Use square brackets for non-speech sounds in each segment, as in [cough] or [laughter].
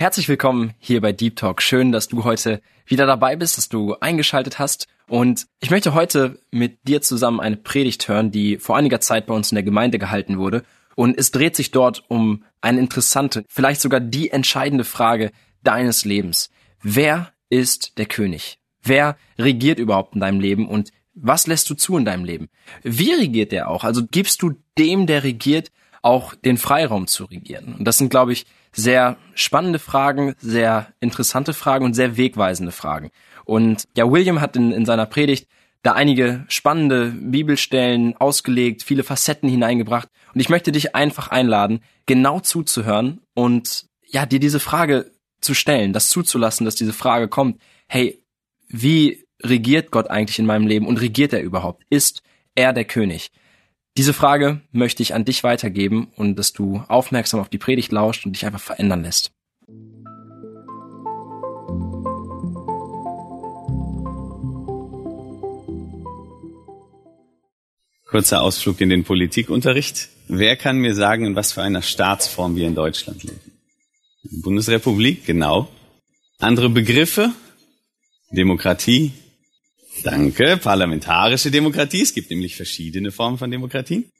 Herzlich willkommen hier bei Deep Talk. Schön, dass du heute wieder dabei bist, dass du eingeschaltet hast. Und ich möchte heute mit dir zusammen eine Predigt hören, die vor einiger Zeit bei uns in der Gemeinde gehalten wurde. Und es dreht sich dort um eine interessante, vielleicht sogar die entscheidende Frage deines Lebens. Wer ist der König? Wer regiert überhaupt in deinem Leben und was lässt du zu in deinem Leben? Wie regiert der auch? Also gibst du dem, der regiert, auch den Freiraum zu regieren? Und das sind, glaube ich, sehr spannende Fragen, sehr interessante Fragen und sehr wegweisende Fragen. Und ja, William hat in, in seiner Predigt da einige spannende Bibelstellen ausgelegt, viele Facetten hineingebracht. Und ich möchte dich einfach einladen, genau zuzuhören und ja, dir diese Frage zu stellen, das zuzulassen, dass diese Frage kommt. Hey, wie regiert Gott eigentlich in meinem Leben und regiert er überhaupt? Ist er der König? Diese Frage möchte ich an dich weitergeben und dass du aufmerksam auf die Predigt lauscht und dich einfach verändern lässt. Kurzer Ausflug in den Politikunterricht. Wer kann mir sagen, in was für einer Staatsform wir in Deutschland leben? Bundesrepublik, genau. Andere Begriffe? Demokratie, Danke. Parlamentarische Demokratie. Es gibt nämlich verschiedene Formen von Demokratie.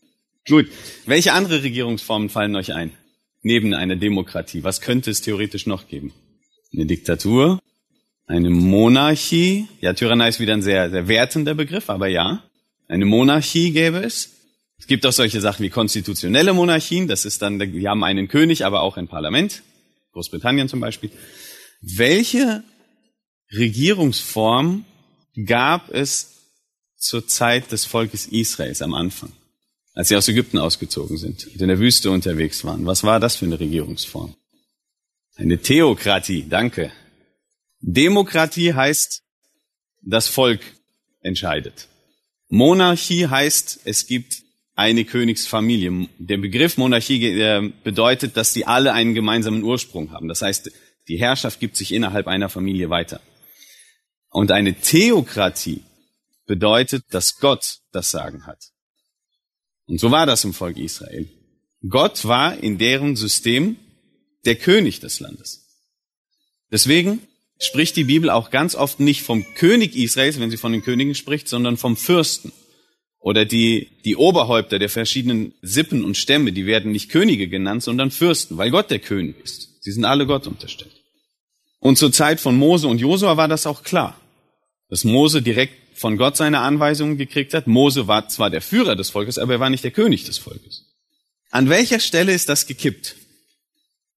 Gut. Welche andere Regierungsformen fallen euch ein? Neben einer Demokratie. Was könnte es theoretisch noch geben? Eine Diktatur? Eine Monarchie? Ja, Tyrannei ist wieder ein sehr, sehr wertender Begriff, aber ja. Eine Monarchie gäbe es. Es gibt auch solche Sachen wie konstitutionelle Monarchien. Das ist dann, wir haben einen König, aber auch ein Parlament. Großbritannien zum Beispiel. Welche Regierungsform gab es zur Zeit des Volkes Israels am Anfang, als sie aus Ägypten ausgezogen sind und in der Wüste unterwegs waren. Was war das für eine Regierungsform? Eine Theokratie, danke. Demokratie heißt, das Volk entscheidet. Monarchie heißt, es gibt eine Königsfamilie. Der Begriff Monarchie bedeutet, dass die alle einen gemeinsamen Ursprung haben. Das heißt, die Herrschaft gibt sich innerhalb einer Familie weiter. Und eine Theokratie bedeutet, dass Gott das Sagen hat. Und so war das im Volk Israel. Gott war in deren System der König des Landes. Deswegen spricht die Bibel auch ganz oft nicht vom König Israels, wenn sie von den Königen spricht, sondern vom Fürsten. Oder die, die Oberhäupter der verschiedenen Sippen und Stämme, die werden nicht Könige genannt, sondern Fürsten, weil Gott der König ist. Sie sind alle Gott unterstellt. Und zur Zeit von Mose und Josua war das auch klar dass Mose direkt von Gott seine Anweisungen gekriegt hat. Mose war zwar der Führer des Volkes, aber er war nicht der König des Volkes. An welcher Stelle ist das gekippt?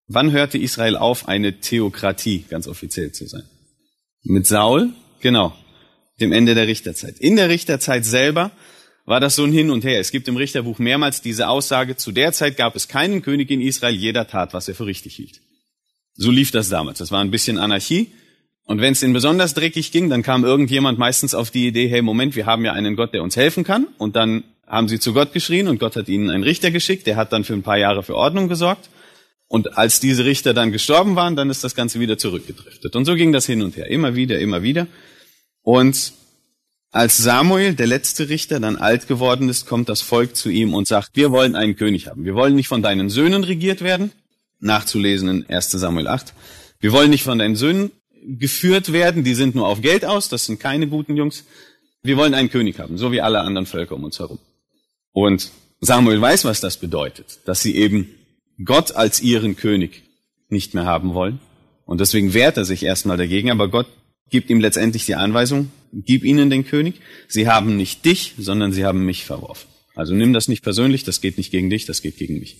Wann hörte Israel auf, eine Theokratie ganz offiziell zu sein? Mit Saul? Genau. Dem Ende der Richterzeit. In der Richterzeit selber war das so ein Hin und Her. Es gibt im Richterbuch mehrmals diese Aussage, zu der Zeit gab es keinen König in Israel, jeder tat, was er für richtig hielt. So lief das damals. Das war ein bisschen Anarchie. Und wenn es ihnen besonders dreckig ging, dann kam irgendjemand meistens auf die Idee, hey, Moment, wir haben ja einen Gott, der uns helfen kann. Und dann haben sie zu Gott geschrien und Gott hat ihnen einen Richter geschickt, der hat dann für ein paar Jahre für Ordnung gesorgt. Und als diese Richter dann gestorben waren, dann ist das Ganze wieder zurückgedriftet. Und so ging das hin und her, immer wieder, immer wieder. Und als Samuel, der letzte Richter, dann alt geworden ist, kommt das Volk zu ihm und sagt, wir wollen einen König haben. Wir wollen nicht von deinen Söhnen regiert werden, nachzulesen in 1 Samuel 8. Wir wollen nicht von deinen Söhnen geführt werden, die sind nur auf Geld aus, das sind keine guten Jungs. Wir wollen einen König haben, so wie alle anderen Völker um uns herum. Und Samuel weiß, was das bedeutet, dass sie eben Gott als ihren König nicht mehr haben wollen. Und deswegen wehrt er sich erstmal dagegen, aber Gott gibt ihm letztendlich die Anweisung, gib ihnen den König. Sie haben nicht dich, sondern sie haben mich verworfen. Also nimm das nicht persönlich, das geht nicht gegen dich, das geht gegen mich.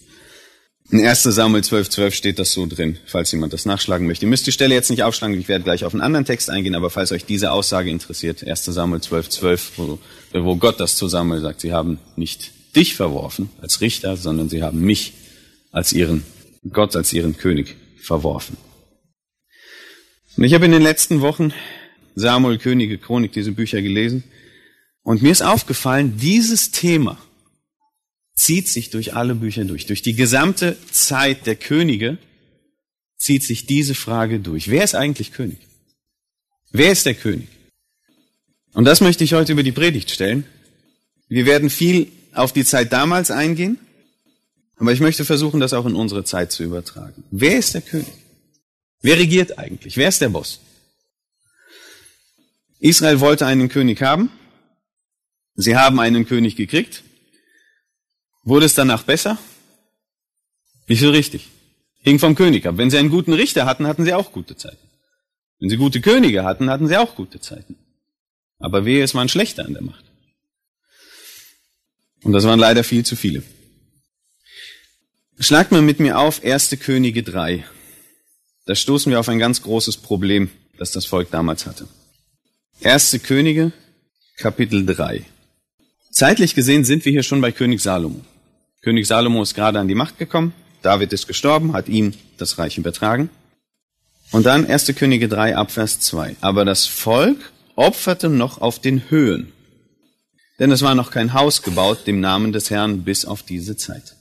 In 1 Samuel 12, 12 steht das so drin, falls jemand das nachschlagen möchte. Ihr müsst die Stelle jetzt nicht aufschlagen, ich werde gleich auf einen anderen Text eingehen, aber falls euch diese Aussage interessiert, 1 Samuel 12, 12, wo, wo Gott das zu Samuel sagt, sie haben nicht dich verworfen als Richter, sondern sie haben mich als ihren Gott, als ihren König verworfen. Und ich habe in den letzten Wochen Samuel, Könige, Chronik, diese Bücher gelesen. Und mir ist aufgefallen, dieses Thema zieht sich durch alle Bücher durch. Durch die gesamte Zeit der Könige zieht sich diese Frage durch. Wer ist eigentlich König? Wer ist der König? Und das möchte ich heute über die Predigt stellen. Wir werden viel auf die Zeit damals eingehen, aber ich möchte versuchen, das auch in unsere Zeit zu übertragen. Wer ist der König? Wer regiert eigentlich? Wer ist der Boss? Israel wollte einen König haben. Sie haben einen König gekriegt. Wurde es danach besser? Nicht so richtig. Hing vom König ab. Wenn sie einen guten Richter hatten, hatten sie auch gute Zeiten. Wenn sie gute Könige hatten, hatten sie auch gute Zeiten. Aber wehe, es waren schlechter an der Macht. Und das waren leider viel zu viele. Schlagt mal mit mir auf 1. Könige 3. Da stoßen wir auf ein ganz großes Problem, das das Volk damals hatte. 1. Könige, Kapitel 3. Zeitlich gesehen sind wir hier schon bei König Salomo. König Salomo ist gerade an die Macht gekommen. David ist gestorben, hat ihm das Reich übertragen. Und dann 1. Könige 3 Abvers 2. Aber das Volk opferte noch auf den Höhen. Denn es war noch kein Haus gebaut dem Namen des Herrn bis auf diese Zeit.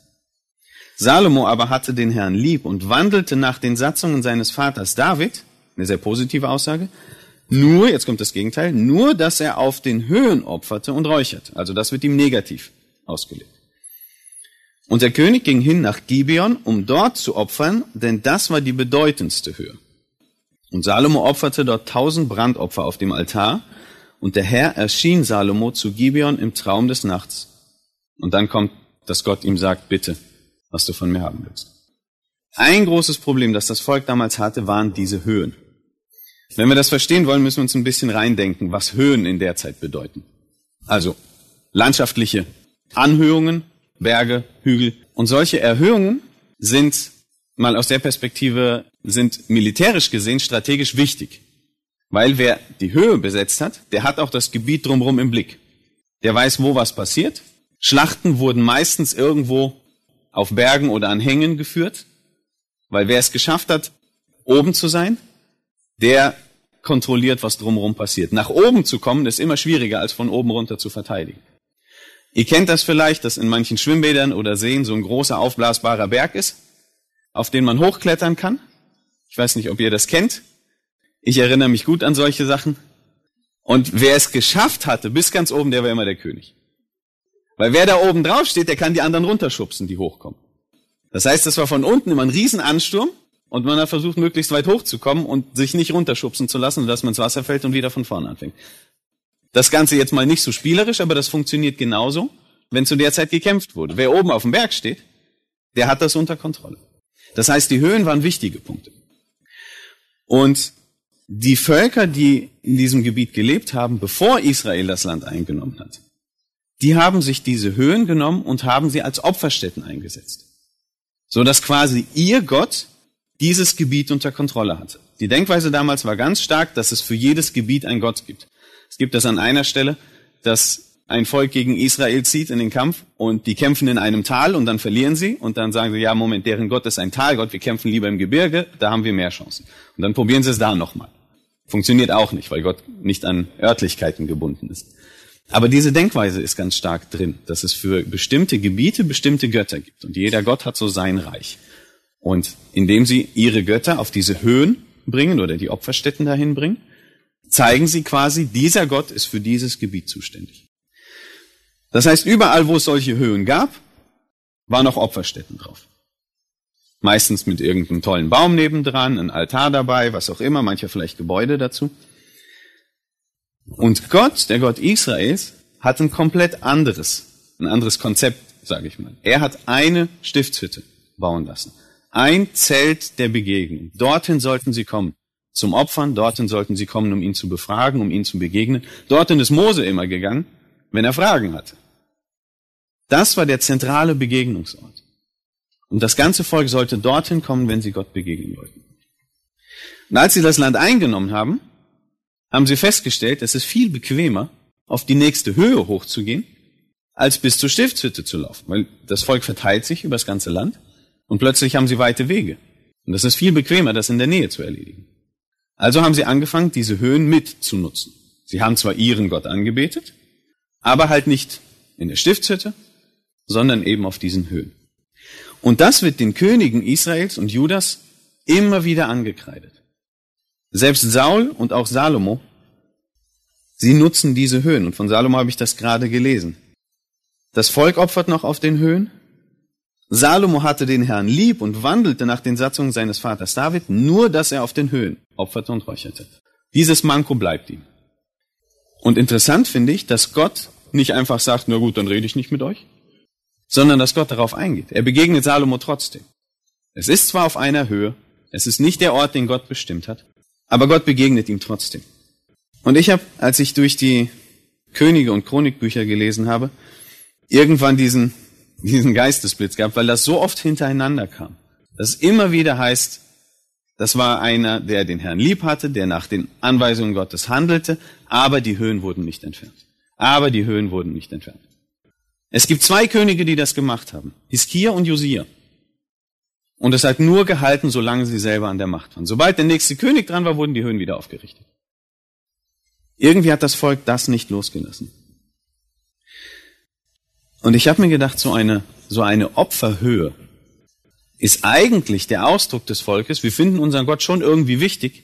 Salomo aber hatte den Herrn lieb und wandelte nach den Satzungen seines Vaters David, eine sehr positive Aussage, nur, jetzt kommt das Gegenteil, nur, dass er auf den Höhen opferte und räucherte. Also das wird ihm negativ ausgelegt. Und der König ging hin nach Gibeon, um dort zu opfern, denn das war die bedeutendste Höhe. Und Salomo opferte dort tausend Brandopfer auf dem Altar, und der Herr erschien Salomo zu Gibeon im Traum des Nachts. Und dann kommt, dass Gott ihm sagt, bitte, was du von mir haben willst. Ein großes Problem, das das Volk damals hatte, waren diese Höhen. Wenn wir das verstehen wollen, müssen wir uns ein bisschen reindenken, was Höhen in der Zeit bedeuten. Also landschaftliche Anhöhungen, Berge, Hügel. Und solche Erhöhungen sind mal aus der Perspektive, sind militärisch gesehen strategisch wichtig. Weil wer die Höhe besetzt hat, der hat auch das Gebiet drumherum im Blick. Der weiß, wo was passiert. Schlachten wurden meistens irgendwo auf Bergen oder an Hängen geführt, weil wer es geschafft hat, oben zu sein, der kontrolliert, was drumherum passiert. Nach oben zu kommen, ist immer schwieriger, als von oben runter zu verteidigen. Ihr kennt das vielleicht, dass in manchen Schwimmbädern oder Seen so ein großer aufblasbarer Berg ist, auf den man hochklettern kann. Ich weiß nicht, ob ihr das kennt. Ich erinnere mich gut an solche Sachen. Und wer es geschafft hatte, bis ganz oben, der war immer der König. Weil wer da oben drauf steht, der kann die anderen runterschubsen, die hochkommen. Das heißt, das war von unten immer ein Riesenansturm und man hat versucht, möglichst weit hochzukommen und sich nicht runterschubsen zu lassen, dass man ins Wasser fällt und wieder von vorne anfängt. Das Ganze jetzt mal nicht so spielerisch, aber das funktioniert genauso, wenn zu der Zeit gekämpft wurde. Wer oben auf dem Berg steht, der hat das unter Kontrolle. Das heißt, die Höhen waren wichtige Punkte. Und die Völker, die in diesem Gebiet gelebt haben, bevor Israel das Land eingenommen hat, die haben sich diese Höhen genommen und haben sie als Opferstätten eingesetzt. So dass quasi ihr Gott dieses Gebiet unter Kontrolle hatte. Die Denkweise damals war ganz stark, dass es für jedes Gebiet einen Gott gibt. Es gibt das an einer Stelle, dass ein Volk gegen Israel zieht in den Kampf und die kämpfen in einem Tal und dann verlieren sie und dann sagen sie, ja, Moment, deren Gott ist ein Talgott, wir kämpfen lieber im Gebirge, da haben wir mehr Chancen. Und dann probieren sie es da nochmal. Funktioniert auch nicht, weil Gott nicht an Örtlichkeiten gebunden ist. Aber diese Denkweise ist ganz stark drin, dass es für bestimmte Gebiete bestimmte Götter gibt. Und jeder Gott hat so sein Reich. Und indem sie ihre Götter auf diese Höhen bringen oder die Opferstätten dahin bringen, zeigen sie quasi, dieser Gott ist für dieses Gebiet zuständig. Das heißt, überall, wo es solche Höhen gab, waren auch Opferstätten drauf. Meistens mit irgendeinem tollen Baum nebendran, ein Altar dabei, was auch immer, mancher vielleicht Gebäude dazu. Und Gott, der Gott Israels, hat ein komplett anderes, ein anderes Konzept, sage ich mal. Er hat eine Stiftshütte bauen lassen. Ein Zelt der Begegnung. Dorthin sollten sie kommen. Zum Opfern, dorthin sollten sie kommen, um ihn zu befragen, um ihn zu begegnen. Dorthin ist Mose immer gegangen, wenn er Fragen hatte. Das war der zentrale Begegnungsort. Und das ganze Volk sollte dorthin kommen, wenn sie Gott begegnen wollten. Und als sie das Land eingenommen haben, haben sie festgestellt, es ist viel bequemer, auf die nächste Höhe hochzugehen, als bis zur Stiftshütte zu laufen. Weil das Volk verteilt sich über das ganze Land und plötzlich haben sie weite Wege. Und das ist viel bequemer, das in der Nähe zu erledigen. Also haben sie angefangen, diese Höhen mitzunutzen. Sie haben zwar ihren Gott angebetet, aber halt nicht in der Stiftshütte, sondern eben auf diesen Höhen. Und das wird den Königen Israels und Judas immer wieder angekreidet. Selbst Saul und auch Salomo, sie nutzen diese Höhen. Und von Salomo habe ich das gerade gelesen. Das Volk opfert noch auf den Höhen. Salomo hatte den Herrn lieb und wandelte nach den Satzungen seines Vaters David, nur dass er auf den Höhen opferte und räucherte. Dieses Manko bleibt ihm. Und interessant finde ich, dass Gott nicht einfach sagt, na gut, dann rede ich nicht mit euch, sondern dass Gott darauf eingeht. Er begegnet Salomo trotzdem. Es ist zwar auf einer Höhe, es ist nicht der Ort, den Gott bestimmt hat, aber Gott begegnet ihm trotzdem. Und ich habe, als ich durch die Könige und Chronikbücher gelesen habe, irgendwann diesen, [laughs] diesen Geistesblitz gehabt, weil das so oft hintereinander kam. Dass es immer wieder heißt, das war einer, der den Herrn lieb hatte, der nach den Anweisungen Gottes handelte, aber die Höhen wurden nicht entfernt. Aber die Höhen wurden nicht entfernt. Es gibt zwei Könige, die das gemacht haben. Hiskia und Josia. Und es hat nur gehalten, solange sie selber an der Macht waren. Sobald der nächste König dran war, wurden die Höhen wieder aufgerichtet. Irgendwie hat das Volk das nicht losgelassen. Und ich habe mir gedacht, so eine, so eine Opferhöhe ist eigentlich der Ausdruck des Volkes. Wir finden unseren Gott schon irgendwie wichtig,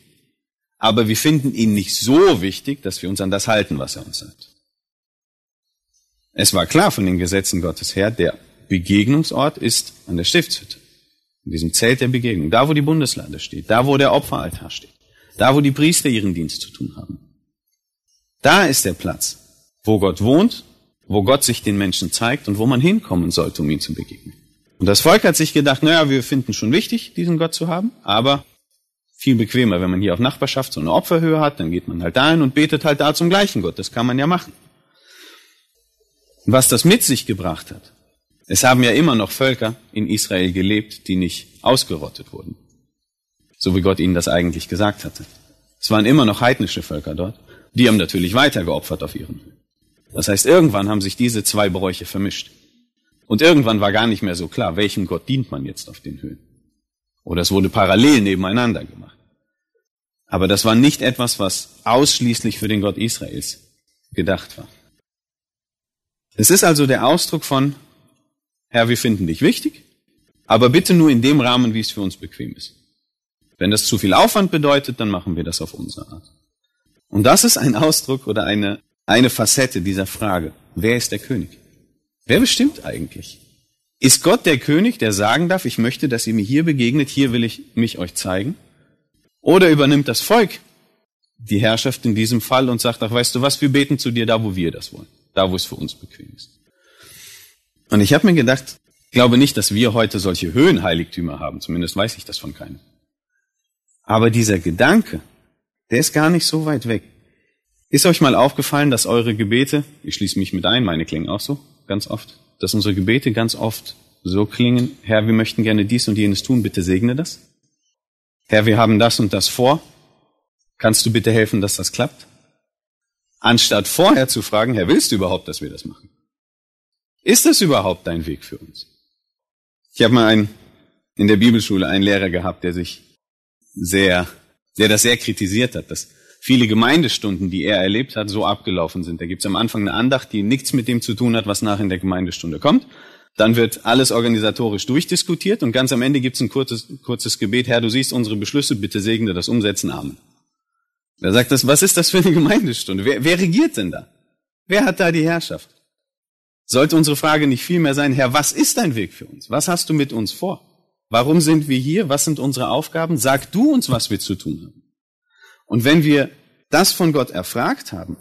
aber wir finden ihn nicht so wichtig, dass wir uns an das halten, was er uns sagt. Es war klar von den Gesetzen Gottes her, der Begegnungsort ist an der Stiftshütte. In diesem Zelt der Begegnung. Da, wo die Bundeslade steht. Da, wo der Opferaltar steht. Da, wo die Priester ihren Dienst zu tun haben. Da ist der Platz, wo Gott wohnt, wo Gott sich den Menschen zeigt und wo man hinkommen sollte, um ihm zu begegnen. Und das Volk hat sich gedacht, naja, wir finden schon wichtig, diesen Gott zu haben, aber viel bequemer, wenn man hier auf Nachbarschaft so eine Opferhöhe hat, dann geht man halt dahin und betet halt da zum gleichen Gott. Das kann man ja machen was das mit sich gebracht hat. Es haben ja immer noch Völker in Israel gelebt, die nicht ausgerottet wurden. So wie Gott ihnen das eigentlich gesagt hatte. Es waren immer noch heidnische Völker dort. Die haben natürlich weiter geopfert auf ihren. Das heißt, irgendwann haben sich diese zwei Bräuche vermischt. Und irgendwann war gar nicht mehr so klar, welchem Gott dient man jetzt auf den Höhen. Oder es wurde parallel nebeneinander gemacht. Aber das war nicht etwas, was ausschließlich für den Gott Israels gedacht war. Es ist also der Ausdruck von, Herr, wir finden dich wichtig, aber bitte nur in dem Rahmen, wie es für uns bequem ist. Wenn das zu viel Aufwand bedeutet, dann machen wir das auf unsere Art. Und das ist ein Ausdruck oder eine, eine Facette dieser Frage. Wer ist der König? Wer bestimmt eigentlich? Ist Gott der König, der sagen darf, ich möchte, dass ihr mir hier begegnet, hier will ich mich euch zeigen? Oder übernimmt das Volk die Herrschaft in diesem Fall und sagt, ach weißt du was, wir beten zu dir da, wo wir das wollen da wo es für uns bequem ist. Und ich habe mir gedacht, ich glaube nicht, dass wir heute solche Höhenheiligtümer haben, zumindest weiß ich das von keinem. Aber dieser Gedanke, der ist gar nicht so weit weg. Ist euch mal aufgefallen, dass eure Gebete, ich schließe mich mit ein, meine klingen auch so, ganz oft, dass unsere Gebete ganz oft so klingen, Herr, wir möchten gerne dies und jenes tun, bitte segne das. Herr, wir haben das und das vor, kannst du bitte helfen, dass das klappt? anstatt vorher zu fragen, Herr, willst du überhaupt, dass wir das machen? Ist das überhaupt dein Weg für uns? Ich habe mal einen, in der Bibelschule einen Lehrer gehabt, der sich sehr, der das sehr kritisiert hat, dass viele Gemeindestunden, die er erlebt hat, so abgelaufen sind. Da gibt es am Anfang eine Andacht, die nichts mit dem zu tun hat, was nach in der Gemeindestunde kommt. Dann wird alles organisatorisch durchdiskutiert und ganz am Ende gibt es ein kurzes, kurzes Gebet, Herr, du siehst unsere Beschlüsse, bitte segne das Umsetzen, Amen. Da sagt das, was ist das für eine Gemeindestunde? Wer, wer regiert denn da? Wer hat da die Herrschaft? Sollte unsere Frage nicht vielmehr sein, Herr, was ist dein Weg für uns? Was hast du mit uns vor? Warum sind wir hier? Was sind unsere Aufgaben? Sag du uns, was wir zu tun haben. Und wenn wir das von Gott erfragt haben,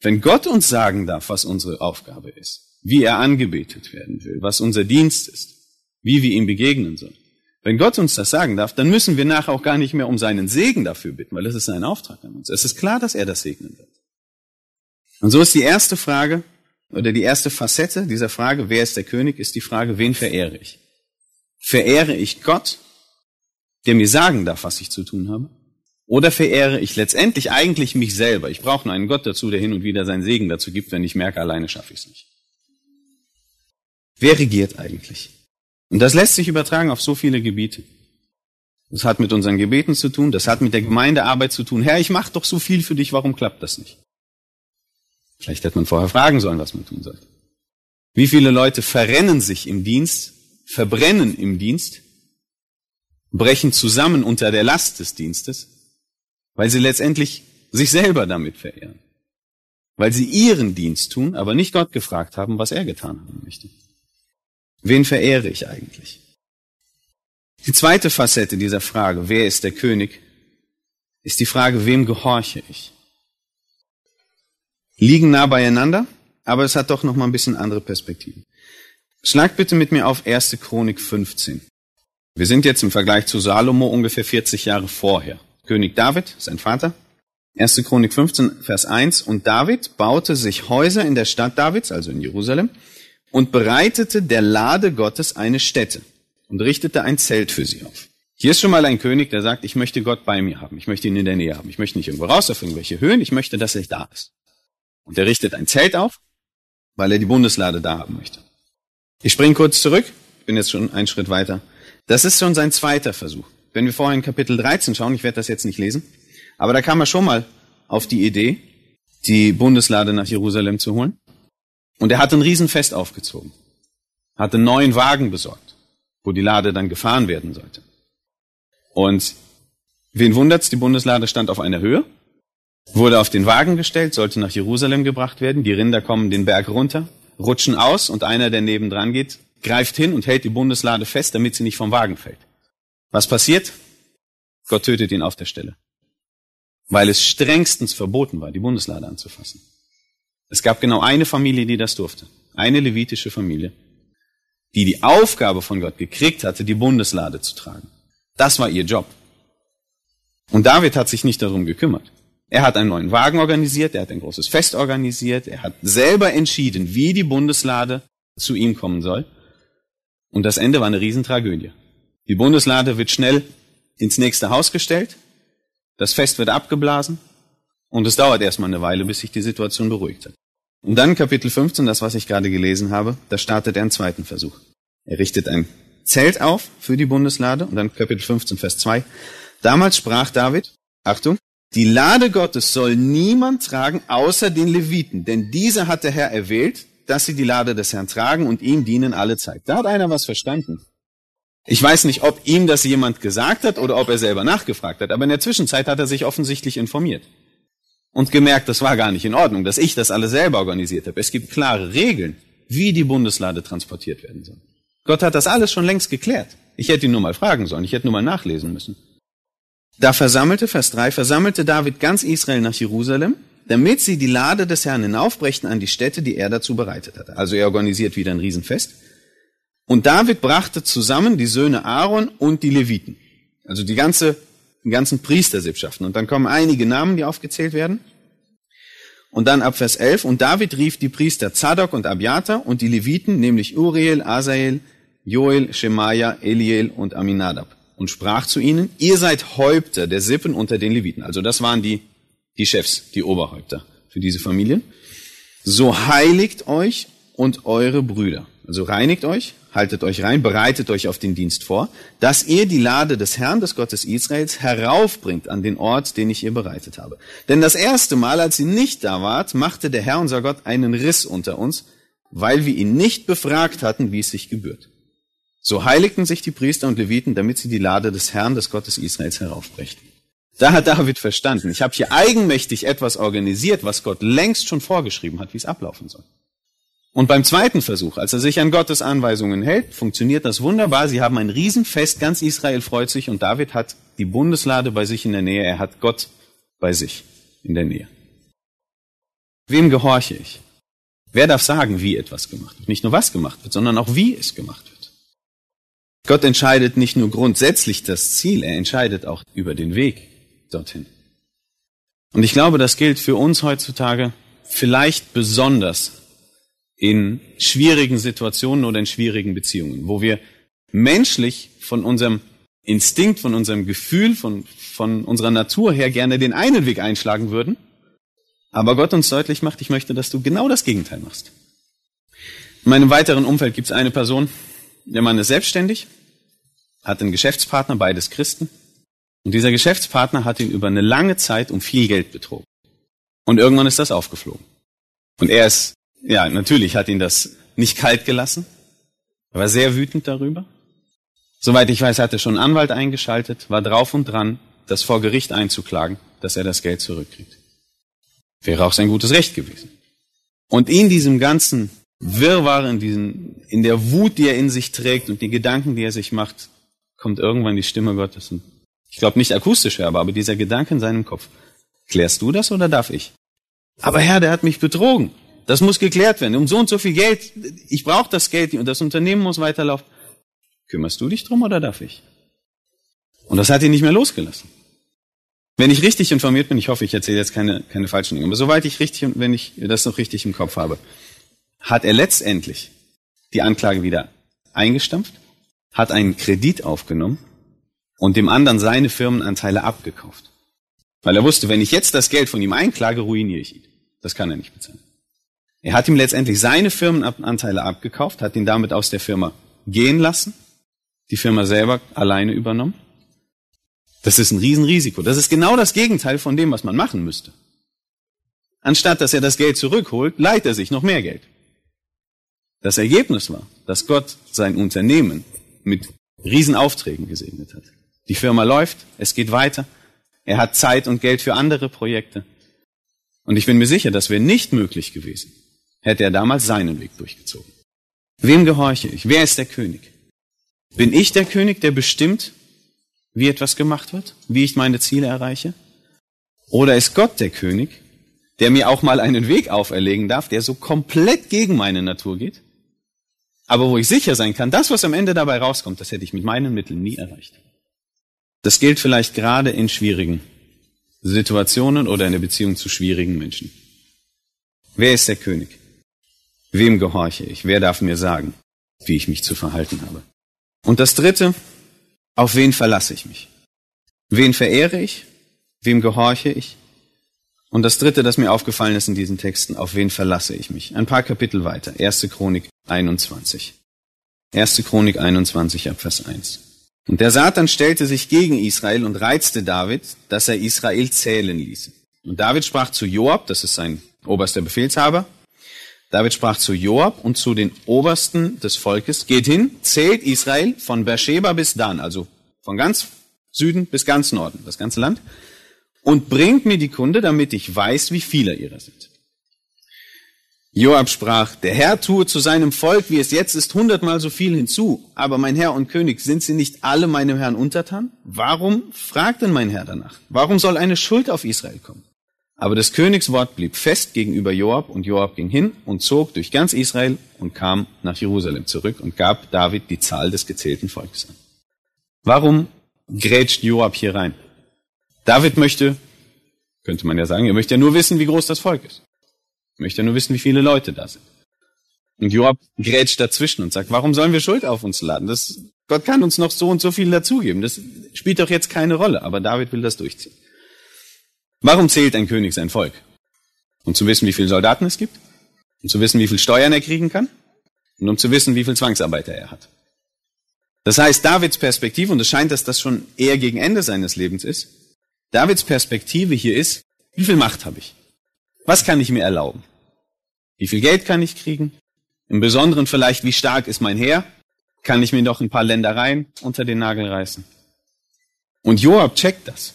wenn Gott uns sagen darf, was unsere Aufgabe ist, wie er angebetet werden will, was unser Dienst ist, wie wir ihm begegnen sollen, wenn Gott uns das sagen darf, dann müssen wir nachher auch gar nicht mehr um seinen Segen dafür bitten, weil das ist sein Auftrag an uns. Es ist klar, dass er das segnen wird. Und so ist die erste Frage oder die erste Facette dieser Frage, wer ist der König, ist die Frage, wen verehre ich? Verehre ich Gott, der mir sagen darf, was ich zu tun habe? Oder verehre ich letztendlich eigentlich mich selber? Ich brauche nur einen Gott dazu, der hin und wieder seinen Segen dazu gibt, wenn ich merke, alleine schaffe ich es nicht. Wer regiert eigentlich? Und das lässt sich übertragen auf so viele Gebiete. Das hat mit unseren Gebeten zu tun, das hat mit der Gemeindearbeit zu tun. Herr, ich mache doch so viel für dich, warum klappt das nicht? Vielleicht hätte man vorher fragen sollen, was man tun sollte. Wie viele Leute verrennen sich im Dienst, verbrennen im Dienst, brechen zusammen unter der Last des Dienstes, weil sie letztendlich sich selber damit verehren. Weil sie ihren Dienst tun, aber nicht Gott gefragt haben, was er getan haben möchte. Wen verehre ich eigentlich? Die zweite Facette dieser Frage, wer ist der König, ist die Frage, wem gehorche ich? Liegen nah beieinander, aber es hat doch noch mal ein bisschen andere Perspektiven. Schlag bitte mit mir auf 1. Chronik 15. Wir sind jetzt im Vergleich zu Salomo ungefähr 40 Jahre vorher. König David, sein Vater. 1. Chronik 15, Vers 1. Und David baute sich Häuser in der Stadt Davids, also in Jerusalem, und bereitete der Lade Gottes eine Stätte und richtete ein Zelt für sie auf. Hier ist schon mal ein König, der sagt, ich möchte Gott bei mir haben, ich möchte ihn in der Nähe haben, ich möchte nicht irgendwo raus auf irgendwelche Höhen, ich möchte, dass er da ist. Und er richtet ein Zelt auf, weil er die Bundeslade da haben möchte. Ich springe kurz zurück, bin jetzt schon einen Schritt weiter. Das ist schon sein zweiter Versuch. Wenn wir vorher in Kapitel 13 schauen, ich werde das jetzt nicht lesen, aber da kam er schon mal auf die Idee, die Bundeslade nach Jerusalem zu holen. Und er hat ein Riesenfest aufgezogen, hat einen neuen Wagen besorgt wo die Lade dann gefahren werden sollte. Und wen wundert's, die Bundeslade stand auf einer Höhe, wurde auf den Wagen gestellt, sollte nach Jerusalem gebracht werden, die Rinder kommen den Berg runter, rutschen aus und einer, der nebendran geht, greift hin und hält die Bundeslade fest, damit sie nicht vom Wagen fällt. Was passiert? Gott tötet ihn auf der Stelle. Weil es strengstens verboten war, die Bundeslade anzufassen. Es gab genau eine Familie, die das durfte. Eine levitische Familie die die Aufgabe von Gott gekriegt hatte, die Bundeslade zu tragen. Das war ihr Job. Und David hat sich nicht darum gekümmert. Er hat einen neuen Wagen organisiert, er hat ein großes Fest organisiert, er hat selber entschieden, wie die Bundeslade zu ihm kommen soll. Und das Ende war eine Riesentragödie. Die Bundeslade wird schnell ins nächste Haus gestellt, das Fest wird abgeblasen und es dauert erstmal eine Weile, bis sich die Situation beruhigt hat. Und dann Kapitel 15, das was ich gerade gelesen habe, da startet er einen zweiten Versuch. Er richtet ein Zelt auf für die Bundeslade und dann Kapitel 15, Vers 2. Damals sprach David, Achtung, die Lade Gottes soll niemand tragen außer den Leviten, denn diese hat der Herr erwählt, dass sie die Lade des Herrn tragen und ihm dienen alle Zeit. Da hat einer was verstanden. Ich weiß nicht, ob ihm das jemand gesagt hat oder ob er selber nachgefragt hat, aber in der Zwischenzeit hat er sich offensichtlich informiert und gemerkt, das war gar nicht in Ordnung, dass ich das alles selber organisiert habe. Es gibt klare Regeln, wie die Bundeslade transportiert werden soll. Gott hat das alles schon längst geklärt. Ich hätte ihn nur mal fragen sollen, ich hätte nur mal nachlesen müssen. Da versammelte, Vers 3, versammelte David ganz Israel nach Jerusalem, damit sie die Lade des Herrn hinaufbrächten an die Stätte, die er dazu bereitet hatte. Also er organisiert wieder ein Riesenfest. Und David brachte zusammen die Söhne Aaron und die Leviten. Also die ganze die ganzen Priestersippschaften. Und dann kommen einige Namen, die aufgezählt werden. Und dann ab Vers 11, und David rief die Priester Zadok und Abiata und die Leviten, nämlich Uriel, Asael, Joel, Shemaiah, Eliel und Aminadab und sprach zu ihnen, ihr seid Häupter der Sippen unter den Leviten. Also das waren die, die Chefs, die Oberhäupter für diese Familien. So heiligt euch und eure Brüder. Also reinigt euch, haltet euch rein, bereitet euch auf den Dienst vor, dass ihr die Lade des Herrn, des Gottes Israels, heraufbringt an den Ort, den ich ihr bereitet habe. Denn das erste Mal, als sie nicht da wart, machte der Herr, unser Gott, einen Riss unter uns, weil wir ihn nicht befragt hatten, wie es sich gebührt. So heiligten sich die Priester und Leviten, damit sie die Lade des Herrn, des Gottes Israels, heraufbrächten. Da hat David verstanden, ich habe hier eigenmächtig etwas organisiert, was Gott längst schon vorgeschrieben hat, wie es ablaufen soll. Und beim zweiten Versuch, als er sich an Gottes Anweisungen hält, funktioniert das wunderbar. Sie haben ein Riesenfest, ganz Israel freut sich und David hat die Bundeslade bei sich in der Nähe, er hat Gott bei sich in der Nähe. Wem gehorche ich? Wer darf sagen, wie etwas gemacht wird? Nicht nur was gemacht wird, sondern auch wie es gemacht wird. Gott entscheidet nicht nur grundsätzlich das Ziel, er entscheidet auch über den Weg dorthin. Und ich glaube, das gilt für uns heutzutage vielleicht besonders in schwierigen Situationen oder in schwierigen Beziehungen, wo wir menschlich von unserem Instinkt, von unserem Gefühl, von, von unserer Natur her gerne den einen Weg einschlagen würden, aber Gott uns deutlich macht, ich möchte, dass du genau das Gegenteil machst. In meinem weiteren Umfeld gibt es eine Person, der Mann ist selbstständig, hat einen Geschäftspartner, beides Christen, Und dieser Geschäftspartner hat ihn über eine lange Zeit um viel Geld betrogen. Und irgendwann ist das aufgeflogen. Und er ist, ja, natürlich hat ihn das nicht kalt gelassen. Er war sehr wütend darüber. Soweit ich weiß, hat er schon einen Anwalt eingeschaltet, war drauf und dran, das vor Gericht einzuklagen, dass er das Geld zurückkriegt. Wäre auch sein gutes Recht gewesen. Und in diesem ganzen Wirrwarr, in, diesen, in der Wut, die er in sich trägt und die Gedanken, die er sich macht, kommt irgendwann die Stimme Gottes. Und ich glaube nicht akustisch hörbar, aber dieser Gedanke in seinem Kopf. Klärst du das oder darf ich? Aber Herr, der hat mich betrogen. Das muss geklärt werden. Um so und so viel Geld. Ich brauche das Geld und das Unternehmen muss weiterlaufen. Kümmerst du dich drum oder darf ich? Und das hat ihn nicht mehr losgelassen. Wenn ich richtig informiert bin, ich hoffe, ich erzähle jetzt keine, keine falschen Dinge, aber soweit ich richtig, wenn ich das noch richtig im Kopf habe, hat er letztendlich die Anklage wieder eingestampft, hat einen Kredit aufgenommen und dem anderen seine Firmenanteile abgekauft. Weil er wusste, wenn ich jetzt das Geld von ihm einklage, ruiniere ich ihn. Das kann er nicht bezahlen. Er hat ihm letztendlich seine Firmenanteile abgekauft, hat ihn damit aus der Firma gehen lassen, die Firma selber alleine übernommen. Das ist ein Riesenrisiko. Das ist genau das Gegenteil von dem, was man machen müsste. Anstatt dass er das Geld zurückholt, leiht er sich noch mehr Geld. Das Ergebnis war, dass Gott sein Unternehmen mit Riesenaufträgen gesegnet hat. Die Firma läuft, es geht weiter, er hat Zeit und Geld für andere Projekte. Und ich bin mir sicher, das wäre nicht möglich gewesen, hätte er damals seinen Weg durchgezogen. Wem gehorche ich? Wer ist der König? Bin ich der König, der bestimmt, wie etwas gemacht wird, wie ich meine Ziele erreiche? Oder ist Gott der König, der mir auch mal einen Weg auferlegen darf, der so komplett gegen meine Natur geht? Aber wo ich sicher sein kann, das, was am Ende dabei rauskommt, das hätte ich mit meinen Mitteln nie erreicht. Das gilt vielleicht gerade in schwierigen Situationen oder in der Beziehung zu schwierigen Menschen. Wer ist der König? Wem gehorche ich? Wer darf mir sagen, wie ich mich zu verhalten habe? Und das Dritte, auf wen verlasse ich mich? Wen verehre ich? Wem gehorche ich? Und das Dritte, das mir aufgefallen ist in diesen Texten, auf wen verlasse ich mich? Ein paar Kapitel weiter. Erste Chronik 21. Erste Chronik 21 ab Vers 1. Und der Satan stellte sich gegen Israel und reizte David, dass er Israel zählen ließe. Und David sprach zu Joab, das ist sein oberster Befehlshaber, David sprach zu Joab und zu den Obersten des Volkes, geht hin, zählt Israel von Beersheba bis Dan, also von ganz Süden bis ganz Norden, das ganze Land, und bringt mir die Kunde, damit ich weiß, wie viele ihrer sind. Joab sprach, der Herr tue zu seinem Volk, wie es jetzt ist, hundertmal so viel hinzu. Aber mein Herr und König, sind sie nicht alle meinem Herrn untertan? Warum fragt denn mein Herr danach? Warum soll eine Schuld auf Israel kommen? Aber des Königs Wort blieb fest gegenüber Joab und Joab ging hin und zog durch ganz Israel und kam nach Jerusalem zurück und gab David die Zahl des gezählten Volkes an. Warum grätscht Joab hier rein? David möchte, könnte man ja sagen, er möchte ja nur wissen, wie groß das Volk ist. Ich möchte nur wissen, wie viele Leute da sind. Und Joab grätscht dazwischen und sagt, warum sollen wir Schuld auf uns laden? Das, Gott kann uns noch so und so viel dazugeben. Das spielt doch jetzt keine Rolle. Aber David will das durchziehen. Warum zählt ein König sein Volk? Um zu wissen, wie viele Soldaten es gibt? Um zu wissen, wie viel Steuern er kriegen kann? Und um zu wissen, wie viel Zwangsarbeiter er hat. Das heißt, Davids Perspektive, und es scheint, dass das schon eher gegen Ende seines Lebens ist, Davids Perspektive hier ist, wie viel Macht habe ich? Was kann ich mir erlauben? Wie viel Geld kann ich kriegen? Im Besonderen vielleicht, wie stark ist mein Heer? Kann ich mir noch ein paar Ländereien unter den Nagel reißen? Und Joab checkt das.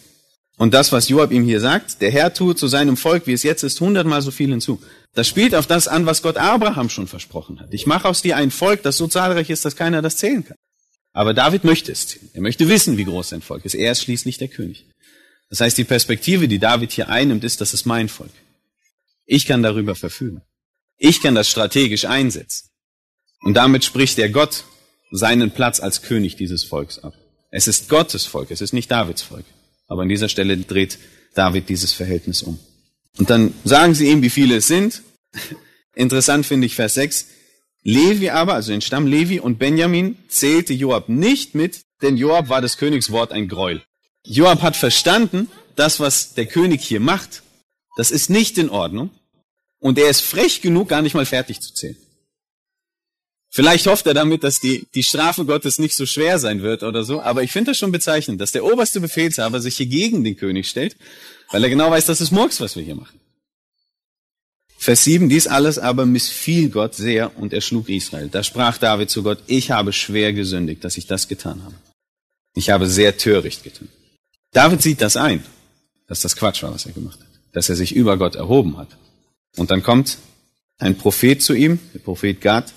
Und das, was Joab ihm hier sagt, der Herr tut zu seinem Volk, wie es jetzt ist, hundertmal so viel hinzu. Das spielt auf das an, was Gott Abraham schon versprochen hat. Ich mache aus dir ein Volk, das so zahlreich ist, dass keiner das zählen kann. Aber David möchte es zählen. Er möchte wissen, wie groß sein Volk ist. Er ist schließlich der König. Das heißt, die Perspektive, die David hier einnimmt, ist, das ist mein Volk. Ich kann darüber verfügen. Ich kann das strategisch einsetzen. Und damit spricht der Gott seinen Platz als König dieses Volks ab. Es ist Gottes Volk, es ist nicht Davids Volk. Aber an dieser Stelle dreht David dieses Verhältnis um. Und dann sagen sie ihm, wie viele es sind. [laughs] Interessant finde ich Vers 6. Levi aber, also den Stamm Levi und Benjamin, zählte Joab nicht mit, denn Joab war des Königs Wort ein Gräuel. Joab hat verstanden, das, was der König hier macht, das ist nicht in Ordnung. Und er ist frech genug, gar nicht mal fertig zu zählen. Vielleicht hofft er damit, dass die, die Strafe Gottes nicht so schwer sein wird oder so, aber ich finde das schon bezeichnend, dass der oberste Befehlshaber sich hier gegen den König stellt, weil er genau weiß, das ist Murks, was wir hier machen. Vers 7, dies alles aber missfiel Gott sehr und er schlug Israel. Da sprach David zu Gott, ich habe schwer gesündigt, dass ich das getan habe. Ich habe sehr töricht getan. David sieht das ein, dass das Quatsch war, was er gemacht hat, dass er sich über Gott erhoben hat. Und dann kommt ein Prophet zu ihm, der Prophet Gad,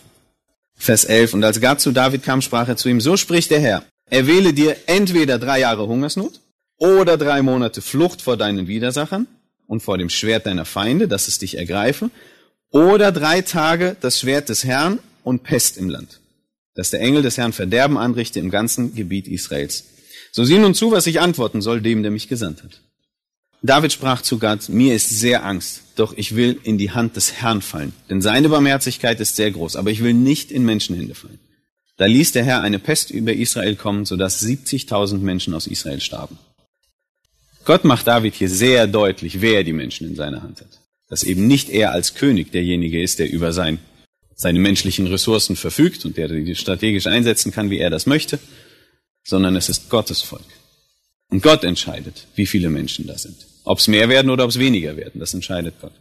Vers 11. Und als Gad zu David kam, sprach er zu ihm, so spricht der Herr, er wähle dir entweder drei Jahre Hungersnot oder drei Monate Flucht vor deinen Widersachern und vor dem Schwert deiner Feinde, dass es dich ergreife, oder drei Tage das Schwert des Herrn und Pest im Land, dass der Engel des Herrn Verderben anrichte im ganzen Gebiet Israels. So sieh nun zu, was ich antworten soll dem, der mich gesandt hat. David sprach zu Gott, mir ist sehr Angst, doch ich will in die Hand des Herrn fallen, denn seine Barmherzigkeit ist sehr groß, aber ich will nicht in Menschenhände fallen. Da ließ der Herr eine Pest über Israel kommen, sodass 70.000 Menschen aus Israel starben. Gott macht David hier sehr deutlich, wer die Menschen in seiner Hand hat. Dass eben nicht er als König derjenige ist, der über sein, seine menschlichen Ressourcen verfügt und der die strategisch einsetzen kann, wie er das möchte, sondern es ist Gottes Volk. Und Gott entscheidet, wie viele Menschen da sind. Ob es mehr werden oder ob es weniger werden, das entscheidet Gott.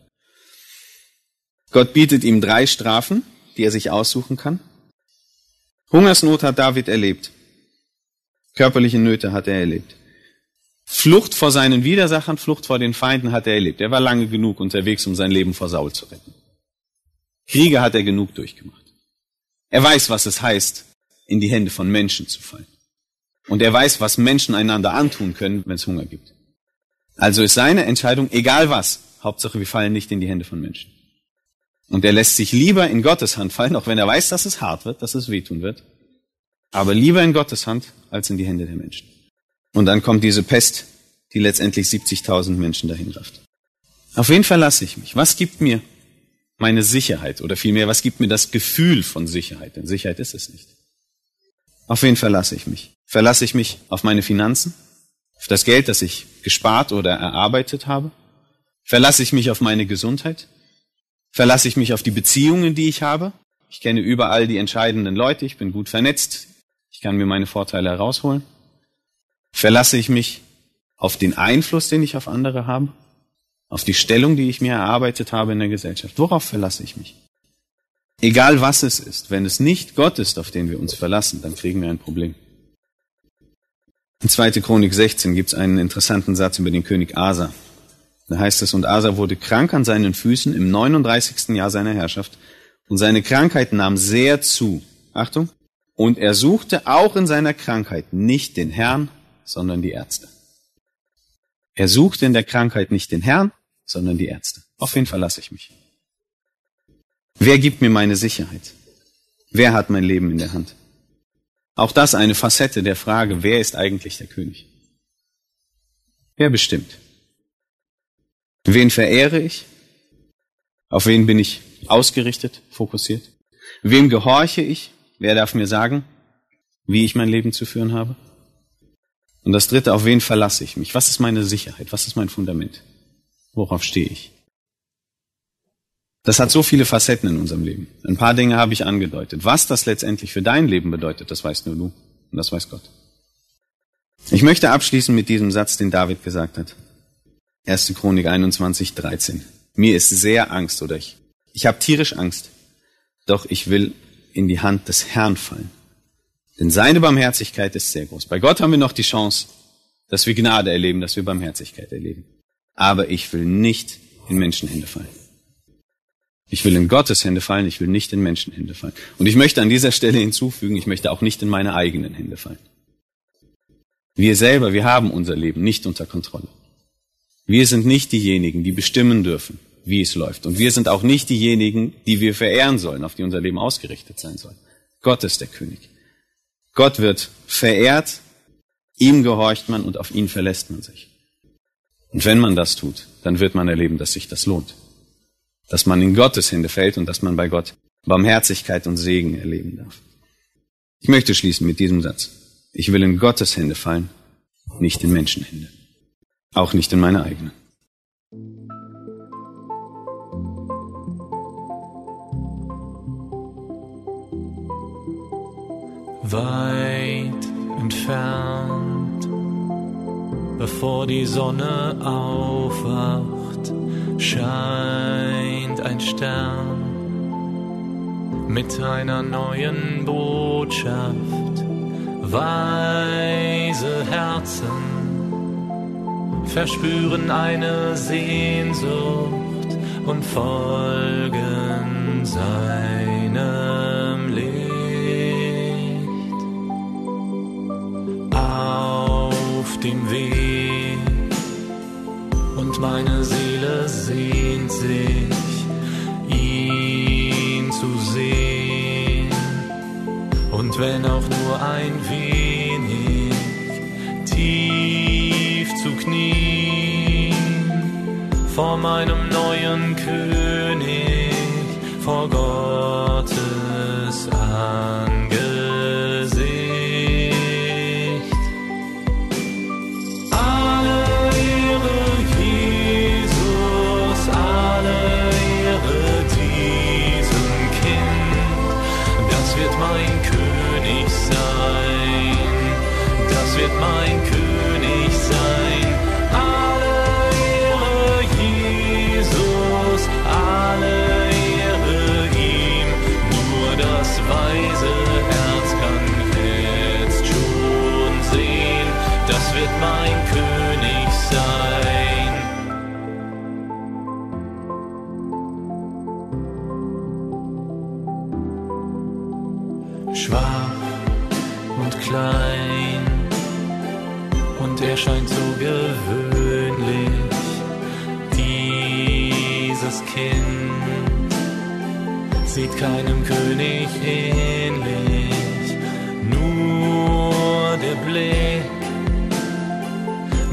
Gott bietet ihm drei Strafen, die er sich aussuchen kann. Hungersnot hat David erlebt. Körperliche Nöte hat er erlebt. Flucht vor seinen Widersachern, Flucht vor den Feinden hat er erlebt. Er war lange genug unterwegs, um sein Leben vor Saul zu retten. Kriege hat er genug durchgemacht. Er weiß, was es heißt, in die Hände von Menschen zu fallen. Und er weiß, was Menschen einander antun können, wenn es Hunger gibt. Also ist seine Entscheidung, egal was, Hauptsache wir fallen nicht in die Hände von Menschen. Und er lässt sich lieber in Gottes Hand fallen, auch wenn er weiß, dass es hart wird, dass es wehtun wird. Aber lieber in Gottes Hand als in die Hände der Menschen. Und dann kommt diese Pest, die letztendlich 70.000 Menschen dahin rafft. Auf wen verlasse ich mich? Was gibt mir meine Sicherheit? Oder vielmehr, was gibt mir das Gefühl von Sicherheit? Denn Sicherheit ist es nicht. Auf wen verlasse ich mich? Verlasse ich mich auf meine Finanzen? Auf das Geld, das ich gespart oder erarbeitet habe? Verlasse ich mich auf meine Gesundheit? Verlasse ich mich auf die Beziehungen, die ich habe? Ich kenne überall die entscheidenden Leute, ich bin gut vernetzt, ich kann mir meine Vorteile herausholen. Verlasse ich mich auf den Einfluss, den ich auf andere habe? Auf die Stellung, die ich mir erarbeitet habe in der Gesellschaft? Worauf verlasse ich mich? Egal was es ist, wenn es nicht Gott ist, auf den wir uns verlassen, dann kriegen wir ein Problem. In 2. Chronik 16 gibt es einen interessanten Satz über den König Asa. Da heißt es, und Asa wurde krank an seinen Füßen im 39. Jahr seiner Herrschaft und seine Krankheit nahm sehr zu. Achtung. Und er suchte auch in seiner Krankheit nicht den Herrn, sondern die Ärzte. Er suchte in der Krankheit nicht den Herrn, sondern die Ärzte. Auf wen verlasse ich mich? Wer gibt mir meine Sicherheit? Wer hat mein Leben in der Hand? Auch das eine Facette der Frage, wer ist eigentlich der König? Wer bestimmt? Wen verehre ich? Auf wen bin ich ausgerichtet, fokussiert? Wem gehorche ich? Wer darf mir sagen, wie ich mein Leben zu führen habe? Und das dritte, auf wen verlasse ich mich? Was ist meine Sicherheit? Was ist mein Fundament? Worauf stehe ich? Das hat so viele Facetten in unserem Leben. Ein paar Dinge habe ich angedeutet. Was das letztendlich für dein Leben bedeutet, das weißt nur du und das weiß Gott. Ich möchte abschließen mit diesem Satz, den David gesagt hat. 1. Chronik 21, 13. Mir ist sehr Angst oder ich, ich habe tierisch Angst, doch ich will in die Hand des Herrn fallen. Denn seine Barmherzigkeit ist sehr groß. Bei Gott haben wir noch die Chance, dass wir Gnade erleben, dass wir Barmherzigkeit erleben. Aber ich will nicht in Menschenhände fallen. Ich will in Gottes Hände fallen, ich will nicht in Menschenhände fallen. Und ich möchte an dieser Stelle hinzufügen, ich möchte auch nicht in meine eigenen Hände fallen. Wir selber, wir haben unser Leben nicht unter Kontrolle. Wir sind nicht diejenigen, die bestimmen dürfen, wie es läuft. Und wir sind auch nicht diejenigen, die wir verehren sollen, auf die unser Leben ausgerichtet sein soll. Gott ist der König. Gott wird verehrt, ihm gehorcht man und auf ihn verlässt man sich. Und wenn man das tut, dann wird man erleben, dass sich das lohnt dass man in Gottes Hände fällt und dass man bei Gott Barmherzigkeit und Segen erleben darf. Ich möchte schließen mit diesem Satz. Ich will in Gottes Hände fallen, nicht in Menschenhände. Auch nicht in meine eigenen. weit entfernt. Bevor die Sonne aufwacht, scheint ein Stern mit einer neuen Botschaft. Weise Herzen verspüren eine Sehnsucht und folgen seinem Licht. Auf dem Weg meine Seele sehnt sich, ihn zu sehen. Und wenn auch nur ein wenig tief zu knien vor meinem neuen König, vor Gottes Angesicht.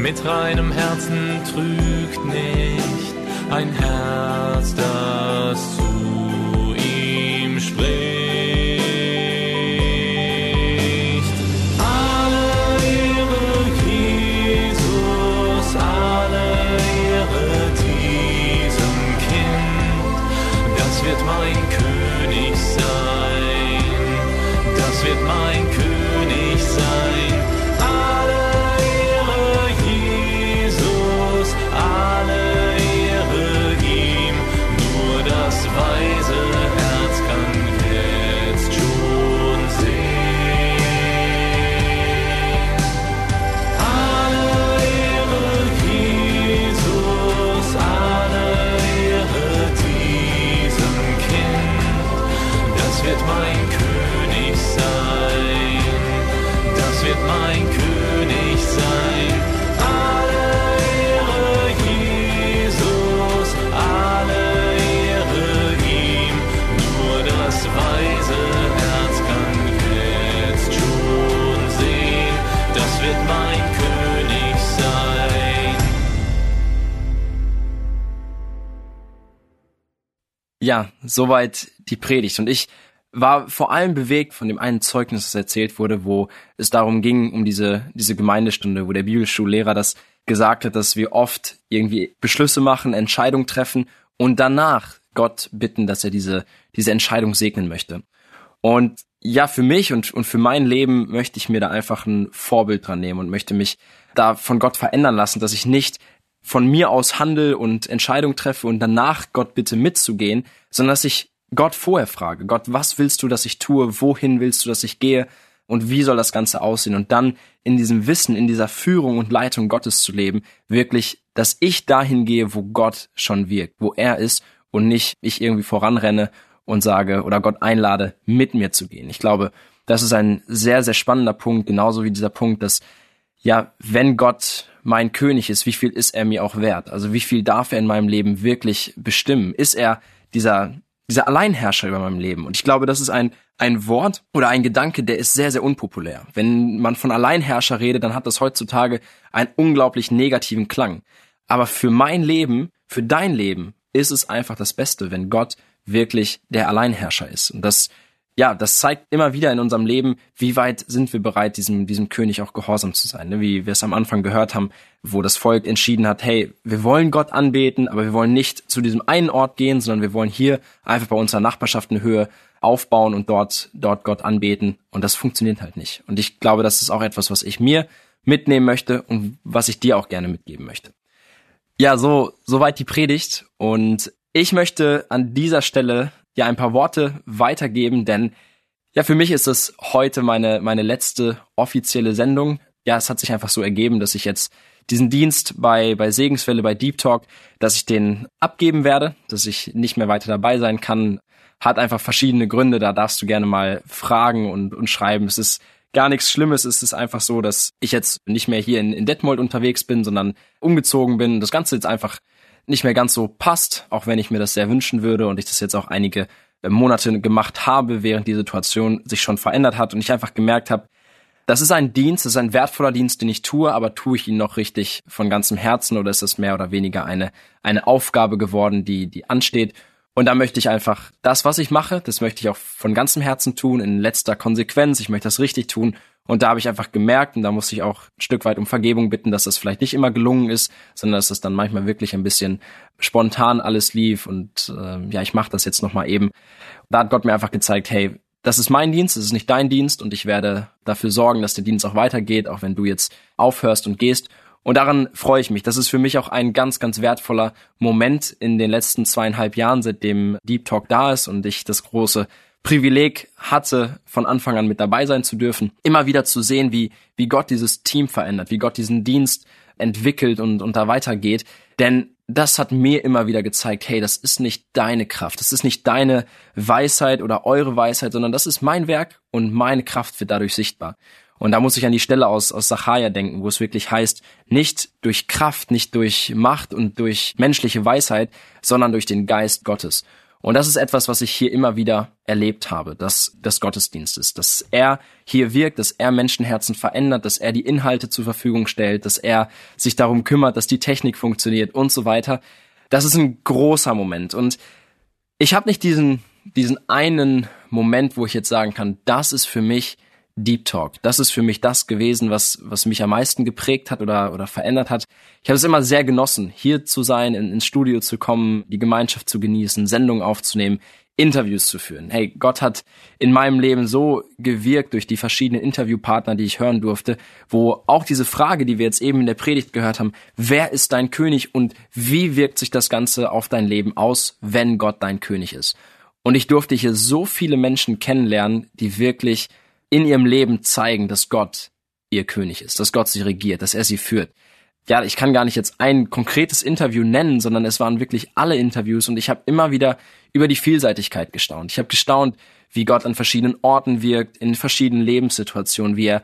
Mit reinem Herzen trügt nicht, ein Herz, das zu ihm spricht. Soweit die Predigt. Und ich war vor allem bewegt von dem einen Zeugnis, das erzählt wurde, wo es darum ging, um diese, diese Gemeindestunde, wo der Bibelschullehrer das gesagt hat, dass wir oft irgendwie Beschlüsse machen, Entscheidungen treffen und danach Gott bitten, dass er diese, diese Entscheidung segnen möchte. Und ja, für mich und, und für mein Leben möchte ich mir da einfach ein Vorbild dran nehmen und möchte mich da von Gott verändern lassen, dass ich nicht von mir aus handel und Entscheidung treffe und danach Gott bitte mitzugehen, sondern dass ich Gott vorher frage, Gott, was willst du, dass ich tue? Wohin willst du, dass ich gehe? Und wie soll das Ganze aussehen? Und dann in diesem Wissen, in dieser Führung und Leitung Gottes zu leben, wirklich, dass ich dahin gehe, wo Gott schon wirkt, wo er ist und nicht ich irgendwie voranrenne und sage oder Gott einlade, mit mir zu gehen. Ich glaube, das ist ein sehr, sehr spannender Punkt, genauso wie dieser Punkt, dass ja, wenn Gott mein König ist, wie viel ist er mir auch wert? Also wie viel darf er in meinem Leben wirklich bestimmen? Ist er dieser, dieser Alleinherrscher über meinem Leben? Und ich glaube, das ist ein, ein Wort oder ein Gedanke, der ist sehr, sehr unpopulär. Wenn man von Alleinherrscher redet, dann hat das heutzutage einen unglaublich negativen Klang. Aber für mein Leben, für dein Leben, ist es einfach das Beste, wenn Gott wirklich der Alleinherrscher ist. Und das, ja, das zeigt immer wieder in unserem Leben, wie weit sind wir bereit, diesem, diesem König auch gehorsam zu sein. Ne? Wie wir es am Anfang gehört haben, wo das Volk entschieden hat, hey, wir wollen Gott anbeten, aber wir wollen nicht zu diesem einen Ort gehen, sondern wir wollen hier einfach bei unserer Nachbarschaft eine Höhe aufbauen und dort, dort Gott anbeten. Und das funktioniert halt nicht. Und ich glaube, das ist auch etwas, was ich mir mitnehmen möchte und was ich dir auch gerne mitgeben möchte. Ja, so, soweit die Predigt. Und ich möchte an dieser Stelle ja ein paar Worte weitergeben, denn ja, für mich ist es heute meine, meine letzte offizielle Sendung. Ja, es hat sich einfach so ergeben, dass ich jetzt diesen Dienst bei, bei Segenswelle, bei Deep Talk, dass ich den abgeben werde, dass ich nicht mehr weiter dabei sein kann, hat einfach verschiedene Gründe. Da darfst du gerne mal fragen und, und schreiben. Es ist gar nichts Schlimmes. Es ist einfach so, dass ich jetzt nicht mehr hier in, in Detmold unterwegs bin, sondern umgezogen bin. Das Ganze jetzt einfach nicht mehr ganz so passt, auch wenn ich mir das sehr wünschen würde und ich das jetzt auch einige äh, Monate gemacht habe, während die Situation sich schon verändert hat und ich einfach gemerkt habe, das ist ein Dienst, das ist ein wertvoller Dienst, den ich tue, aber tue ich ihn noch richtig von ganzem Herzen oder ist es mehr oder weniger eine, eine Aufgabe geworden, die, die ansteht? Und da möchte ich einfach das, was ich mache, das möchte ich auch von ganzem Herzen tun, in letzter Konsequenz. Ich möchte das richtig tun. Und da habe ich einfach gemerkt, und da muss ich auch ein Stück weit um Vergebung bitten, dass das vielleicht nicht immer gelungen ist, sondern dass es dann manchmal wirklich ein bisschen spontan alles lief. Und äh, ja, ich mache das jetzt nochmal eben. Da hat Gott mir einfach gezeigt, hey, das ist mein Dienst, das ist nicht dein Dienst und ich werde dafür sorgen, dass der Dienst auch weitergeht, auch wenn du jetzt aufhörst und gehst. Und daran freue ich mich. Das ist für mich auch ein ganz, ganz wertvoller Moment in den letzten zweieinhalb Jahren, seitdem Deep Talk da ist und ich das große Privileg hatte, von Anfang an mit dabei sein zu dürfen, immer wieder zu sehen, wie, wie Gott dieses Team verändert, wie Gott diesen Dienst entwickelt und, und da weitergeht. Denn das hat mir immer wieder gezeigt, hey, das ist nicht deine Kraft, das ist nicht deine Weisheit oder eure Weisheit, sondern das ist mein Werk und meine Kraft wird dadurch sichtbar. Und da muss ich an die Stelle aus, aus Sacharja denken, wo es wirklich heißt, nicht durch Kraft, nicht durch Macht und durch menschliche Weisheit, sondern durch den Geist Gottes. Und das ist etwas, was ich hier immer wieder erlebt habe, dass des Gottesdienstes, dass er hier wirkt, dass er Menschenherzen verändert, dass er die Inhalte zur Verfügung stellt, dass er sich darum kümmert, dass die Technik funktioniert und so weiter. Das ist ein großer Moment. Und ich habe nicht diesen, diesen einen Moment, wo ich jetzt sagen kann, das ist für mich Deep Talk. Das ist für mich das gewesen, was, was mich am meisten geprägt hat oder, oder verändert hat. Ich habe es immer sehr genossen, hier zu sein, in, ins Studio zu kommen, die Gemeinschaft zu genießen, Sendungen aufzunehmen, Interviews zu führen. Hey, Gott hat in meinem Leben so gewirkt durch die verschiedenen Interviewpartner, die ich hören durfte, wo auch diese Frage, die wir jetzt eben in der Predigt gehört haben, wer ist dein König und wie wirkt sich das Ganze auf dein Leben aus, wenn Gott dein König ist? Und ich durfte hier so viele Menschen kennenlernen, die wirklich in ihrem Leben zeigen, dass Gott ihr König ist, dass Gott sie regiert, dass er sie führt. Ja, ich kann gar nicht jetzt ein konkretes Interview nennen, sondern es waren wirklich alle Interviews und ich habe immer wieder über die Vielseitigkeit gestaunt. Ich habe gestaunt, wie Gott an verschiedenen Orten wirkt, in verschiedenen Lebenssituationen, wie er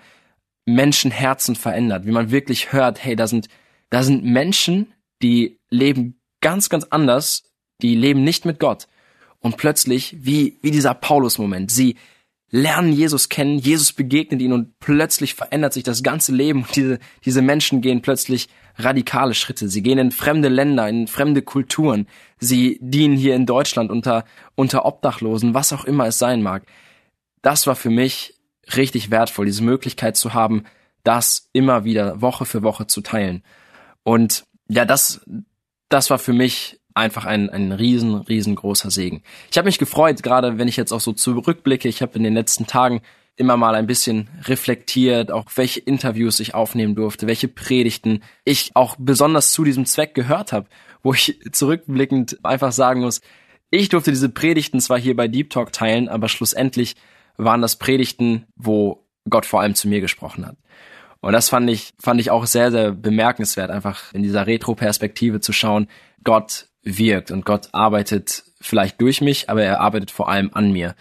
Menschenherzen verändert, wie man wirklich hört, hey, da sind, da sind Menschen, die leben ganz, ganz anders, die leben nicht mit Gott. Und plötzlich, wie, wie dieser Paulus-Moment, sie, lernen Jesus kennen, Jesus begegnet ihnen und plötzlich verändert sich das ganze Leben und diese, diese Menschen gehen plötzlich radikale Schritte. Sie gehen in fremde Länder, in fremde Kulturen. Sie dienen hier in Deutschland unter, unter Obdachlosen, was auch immer es sein mag. Das war für mich richtig wertvoll, diese Möglichkeit zu haben, das immer wieder Woche für Woche zu teilen. Und ja, das, das war für mich einfach ein, ein riesen, riesengroßer Segen. Ich habe mich gefreut, gerade wenn ich jetzt auch so zurückblicke, ich habe in den letzten Tagen immer mal ein bisschen reflektiert, auch welche Interviews ich aufnehmen durfte, welche Predigten ich auch besonders zu diesem Zweck gehört habe, wo ich zurückblickend einfach sagen muss, ich durfte diese Predigten zwar hier bei Deep Talk teilen, aber schlussendlich waren das Predigten, wo Gott vor allem zu mir gesprochen hat. Und das fand ich, fand ich auch sehr, sehr bemerkenswert, einfach in dieser Retro-Perspektive zu schauen. Gott wirkt und Gott arbeitet vielleicht durch mich, aber er arbeitet vor allem an mir.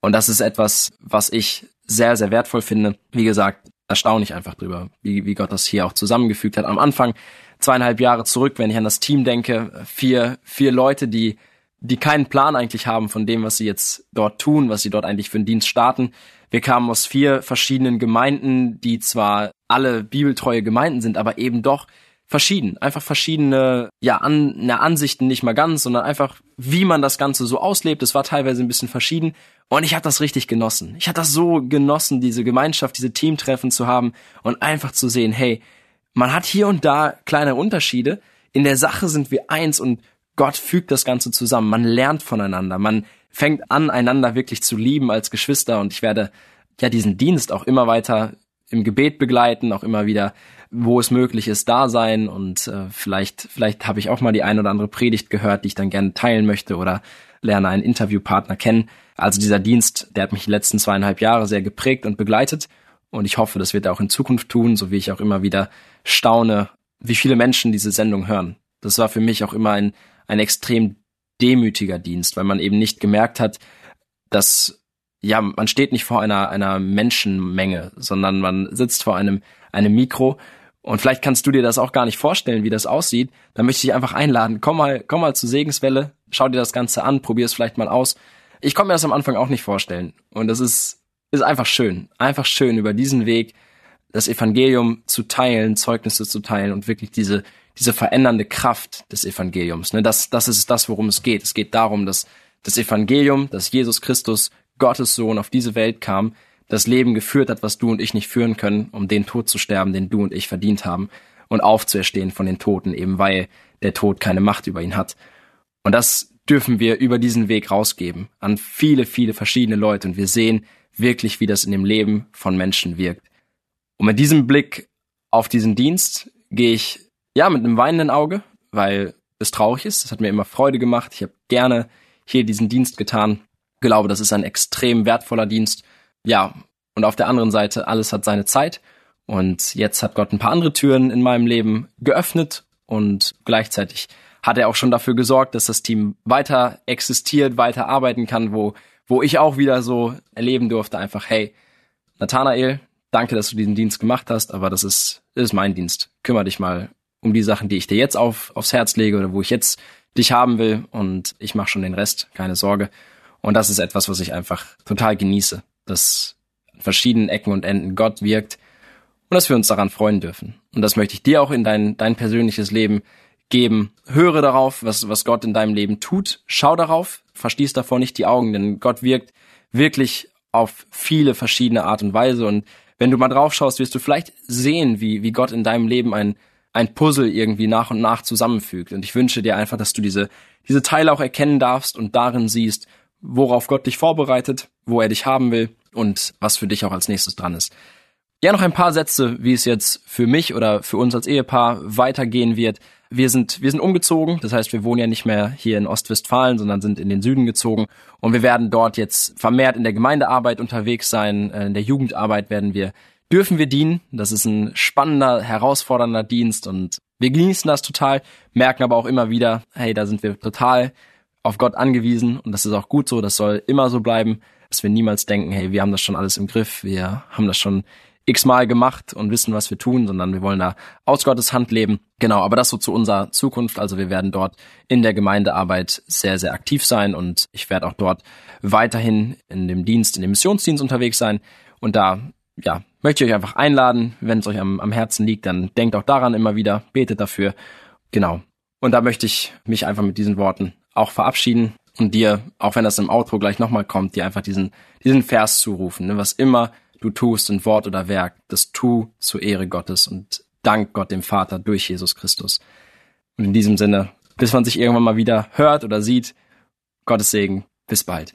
Und das ist etwas, was ich sehr, sehr wertvoll finde. Wie gesagt, erstaune ich einfach drüber, wie, wie Gott das hier auch zusammengefügt hat. Am Anfang, zweieinhalb Jahre zurück, wenn ich an das Team denke, vier, vier Leute, die, die keinen Plan eigentlich haben von dem, was sie jetzt dort tun, was sie dort eigentlich für einen Dienst starten. Wir kamen aus vier verschiedenen Gemeinden, die zwar alle bibeltreue Gemeinden sind, aber eben doch verschieden. Einfach verschiedene, ja, an, na, Ansichten nicht mal ganz, sondern einfach, wie man das Ganze so auslebt. Es war teilweise ein bisschen verschieden. Und ich habe das richtig genossen. Ich habe das so genossen, diese Gemeinschaft, diese Teamtreffen zu haben und einfach zu sehen, hey, man hat hier und da kleine Unterschiede. In der Sache sind wir eins und Gott fügt das Ganze zusammen. Man lernt voneinander. Man fängt an, einander wirklich zu lieben als Geschwister und ich werde ja diesen Dienst auch immer weiter im Gebet begleiten, auch immer wieder, wo es möglich ist, da sein und äh, vielleicht, vielleicht habe ich auch mal die ein oder andere Predigt gehört, die ich dann gerne teilen möchte oder lerne einen Interviewpartner kennen. Also dieser Dienst, der hat mich die letzten zweieinhalb Jahre sehr geprägt und begleitet und ich hoffe, das wird er auch in Zukunft tun, so wie ich auch immer wieder staune, wie viele Menschen diese Sendung hören. Das war für mich auch immer ein, ein extrem demütiger Dienst, weil man eben nicht gemerkt hat, dass ja, man steht nicht vor einer, einer Menschenmenge, sondern man sitzt vor einem, einem Mikro und vielleicht kannst du dir das auch gar nicht vorstellen, wie das aussieht. Dann möchte ich dich einfach einladen. Komm mal, komm mal zur Segenswelle, schau dir das Ganze an, probier es vielleicht mal aus. Ich konnte mir das am Anfang auch nicht vorstellen. Und es ist, ist einfach schön. Einfach schön, über diesen Weg das Evangelium zu teilen, Zeugnisse zu teilen und wirklich diese, diese verändernde Kraft des Evangeliums. Ne, das, das ist das, worum es geht. Es geht darum, dass das Evangelium, dass Jesus Christus, Gottes Sohn, auf diese Welt kam, das Leben geführt hat, was du und ich nicht führen können, um den Tod zu sterben, den du und ich verdient haben, und aufzuerstehen von den Toten, eben weil der Tod keine Macht über ihn hat. Und das dürfen wir über diesen Weg rausgeben an viele, viele verschiedene Leute. Und wir sehen wirklich, wie das in dem Leben von Menschen wirkt. Und mit diesem Blick auf diesen Dienst gehe ich ja mit einem weinenden Auge, weil es traurig ist. Es hat mir immer Freude gemacht. Ich habe gerne hier diesen Dienst getan. Ich glaube, das ist ein extrem wertvoller Dienst ja, und auf der anderen Seite, alles hat seine Zeit. Und jetzt hat Gott ein paar andere Türen in meinem Leben geöffnet und gleichzeitig hat er auch schon dafür gesorgt, dass das Team weiter existiert, weiter arbeiten kann, wo, wo ich auch wieder so erleben durfte, einfach, hey, Nathanael, danke, dass du diesen Dienst gemacht hast, aber das ist, ist mein Dienst. Kümmer dich mal um die Sachen, die ich dir jetzt auf, aufs Herz lege oder wo ich jetzt dich haben will und ich mache schon den Rest, keine Sorge. Und das ist etwas, was ich einfach total genieße dass an verschiedenen Ecken und Enden Gott wirkt und dass wir uns daran freuen dürfen. Und das möchte ich dir auch in dein, dein persönliches Leben geben. Höre darauf, was, was Gott in deinem Leben tut. Schau darauf, verschließ davor nicht die Augen, denn Gott wirkt wirklich auf viele verschiedene Art und Weise. Und wenn du mal drauf schaust, wirst du vielleicht sehen, wie, wie Gott in deinem Leben ein, ein Puzzle irgendwie nach und nach zusammenfügt. Und ich wünsche dir einfach, dass du diese, diese Teile auch erkennen darfst und darin siehst, worauf Gott dich vorbereitet, wo er dich haben will und was für dich auch als nächstes dran ist. Ja, noch ein paar Sätze, wie es jetzt für mich oder für uns als Ehepaar weitergehen wird. Wir sind, wir sind umgezogen, das heißt, wir wohnen ja nicht mehr hier in Ostwestfalen, sondern sind in den Süden gezogen und wir werden dort jetzt vermehrt in der Gemeindearbeit unterwegs sein, äh, in der Jugendarbeit werden wir, dürfen wir dienen. Das ist ein spannender, herausfordernder Dienst und wir genießen das total, merken aber auch immer wieder, hey, da sind wir total auf Gott angewiesen und das ist auch gut so, das soll immer so bleiben, dass wir niemals denken, hey, wir haben das schon alles im Griff, wir haben das schon x-mal gemacht und wissen, was wir tun, sondern wir wollen da aus Gottes Hand leben. Genau, aber das so zu unserer Zukunft. Also wir werden dort in der Gemeindearbeit sehr, sehr aktiv sein und ich werde auch dort weiterhin in dem Dienst, in dem Missionsdienst unterwegs sein. Und da, ja, möchte ich euch einfach einladen, wenn es euch am, am Herzen liegt, dann denkt auch daran immer wieder, betet dafür. Genau. Und da möchte ich mich einfach mit diesen Worten auch verabschieden und dir, auch wenn das im Outro gleich nochmal kommt, dir einfach diesen, diesen Vers zurufen. Ne? Was immer du tust in Wort oder Werk, das tu zur Ehre Gottes und dank Gott dem Vater durch Jesus Christus. Und in diesem Sinne, bis man sich irgendwann mal wieder hört oder sieht, Gottes Segen, bis bald.